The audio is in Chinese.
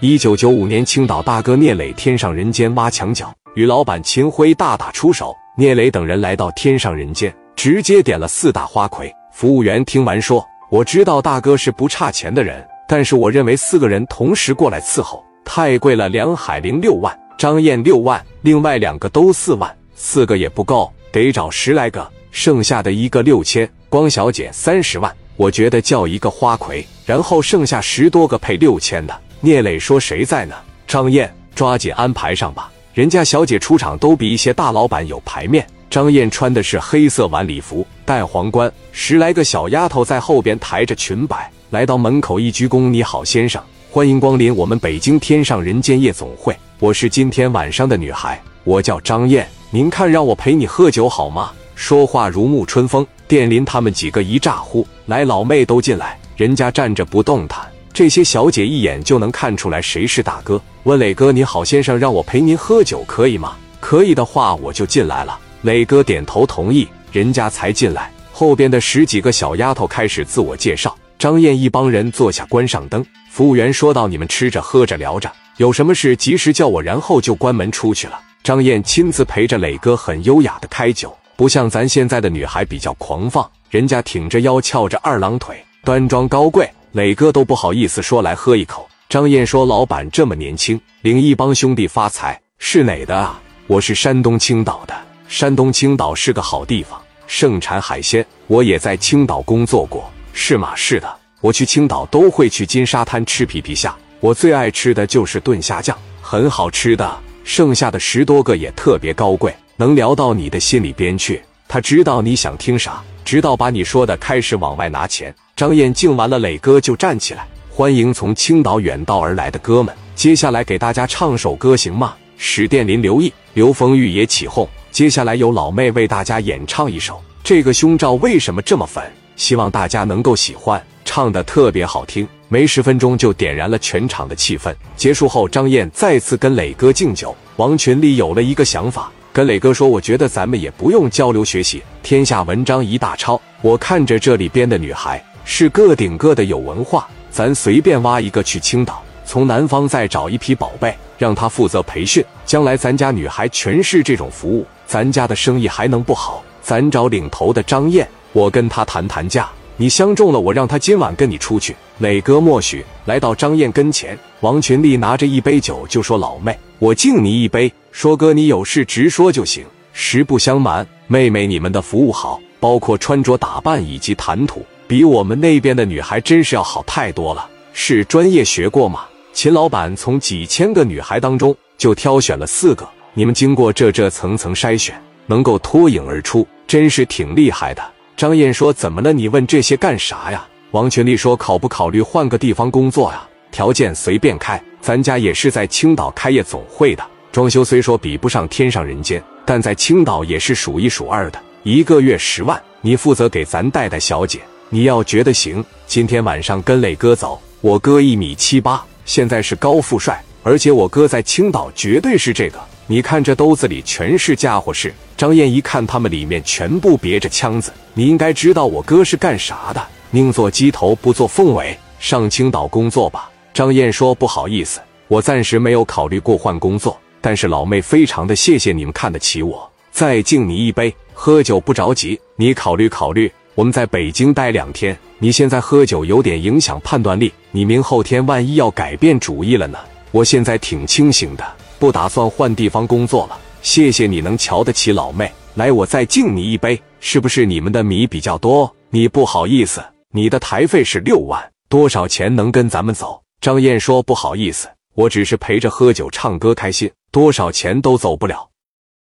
一九九五年，青岛大哥聂磊天上人间挖墙脚，与老板秦辉大打出手。聂磊等人来到天上人间，直接点了四大花魁。服务员听完说：“我知道大哥是不差钱的人，但是我认为四个人同时过来伺候太贵了。梁海玲六万，张燕六万，另外两个都四万，四个也不够，得找十来个，剩下的一个六千。光小姐三十万，我觉得叫一个花魁，然后剩下十多个配六千的。”聂磊说：“谁在呢？”张燕，抓紧安排上吧。人家小姐出场都比一些大老板有排面。张燕穿的是黑色晚礼服，戴皇冠，十来个小丫头在后边抬着裙摆，来到门口一鞠躬：“你好，先生，欢迎光临我们北京天上人间夜总会。我是今天晚上的女孩，我叫张燕。您看，让我陪你喝酒好吗？”说话如沐春风。店林他们几个一咋呼，来老妹都进来。人家站着不动弹。这些小姐一眼就能看出来谁是大哥。问磊哥：“你好，先生，让我陪您喝酒可以吗？”可以的话，我就进来了。磊哥点头同意，人家才进来。后边的十几个小丫头开始自我介绍。张燕一帮人坐下，关上灯。服务员说道：“你们吃着喝着聊着，有什么事及时叫我。”然后就关门出去了。张燕亲自陪着磊哥，很优雅的开酒，不像咱现在的女孩比较狂放，人家挺着腰，翘着二郎腿，端庄高贵。磊哥都不好意思说来喝一口。张燕说：“老板这么年轻，领一帮兄弟发财，是哪的啊？我是山东青岛的。山东青岛是个好地方，盛产海鲜。我也在青岛工作过。是吗？是的。我去青岛都会去金沙滩吃皮皮虾，我最爱吃的就是炖虾酱，很好吃的。剩下的十多个也特别高贵，能聊到你的心里边去。他知道你想听啥，直到把你说的开始往外拿钱。”张燕敬完了，磊哥就站起来，欢迎从青岛远道而来的哥们。接下来给大家唱首歌行吗？史殿林、刘毅、刘丰玉也起哄。接下来由老妹为大家演唱一首《这个胸罩为什么这么粉》，希望大家能够喜欢，唱的特别好听。没十分钟就点燃了全场的气氛。结束后，张燕再次跟磊哥敬酒。王群力有了一个想法，跟磊哥说：“我觉得咱们也不用交流学习，天下文章一大抄。我看着这里边的女孩。”是个顶个的有文化，咱随便挖一个去青岛，从南方再找一批宝贝，让他负责培训，将来咱家女孩全是这种服务，咱家的生意还能不好？咱找领头的张燕，我跟他谈谈价，你相中了，我让他今晚跟你出去。磊哥默许，来到张燕跟前，王群力拿着一杯酒就说：“老妹，我敬你一杯。说哥，你有事直说就行。实不相瞒，妹妹你们的服务好，包括穿着打扮以及谈吐。”比我们那边的女孩真是要好太多了，是专业学过吗？秦老板从几千个女孩当中就挑选了四个，你们经过这这层层筛选，能够脱颖而出，真是挺厉害的。张燕说：“怎么了？你问这些干啥呀？”王群丽说：“考不考虑换个地方工作呀？条件随便开，咱家也是在青岛开业总会的，装修虽说比不上天上人间，但在青岛也是数一数二的，一个月十万，你负责给咱带带小姐。”你要觉得行，今天晚上跟磊哥走。我哥一米七八，现在是高富帅，而且我哥在青岛绝对是这个。你看这兜子里全是家伙事。张燕一看他们里面全部别着枪子，你应该知道我哥是干啥的。宁做鸡头不做凤尾，上青岛工作吧。张燕说：“不好意思，我暂时没有考虑过换工作，但是老妹非常的谢谢你们看得起我，再敬你一杯。喝酒不着急，你考虑考虑。”我们在北京待两天，你现在喝酒有点影响判断力。你明后天万一要改变主意了呢？我现在挺清醒的，不打算换地方工作了。谢谢你能瞧得起老妹，来，我再敬你一杯。是不是你们的米比较多？你不好意思，你的台费是六万，多少钱能跟咱们走？张燕说不好意思，我只是陪着喝酒唱歌开心，多少钱都走不了。